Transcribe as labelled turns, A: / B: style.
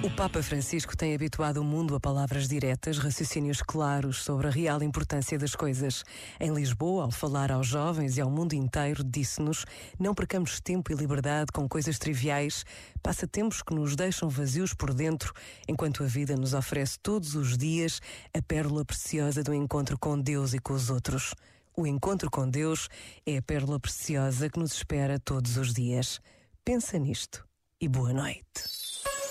A: O Papa Francisco tem habituado o mundo a palavras diretas, raciocínios claros sobre a real importância das coisas. Em Lisboa, ao falar aos jovens e ao mundo inteiro, disse-nos: não percamos tempo e liberdade com coisas triviais, passatempos que nos deixam vazios por dentro, enquanto a vida nos oferece todos os dias a pérola preciosa do encontro com Deus e com os outros. O encontro com Deus é a pérola preciosa que nos espera todos os dias. Pensa nisto e boa noite.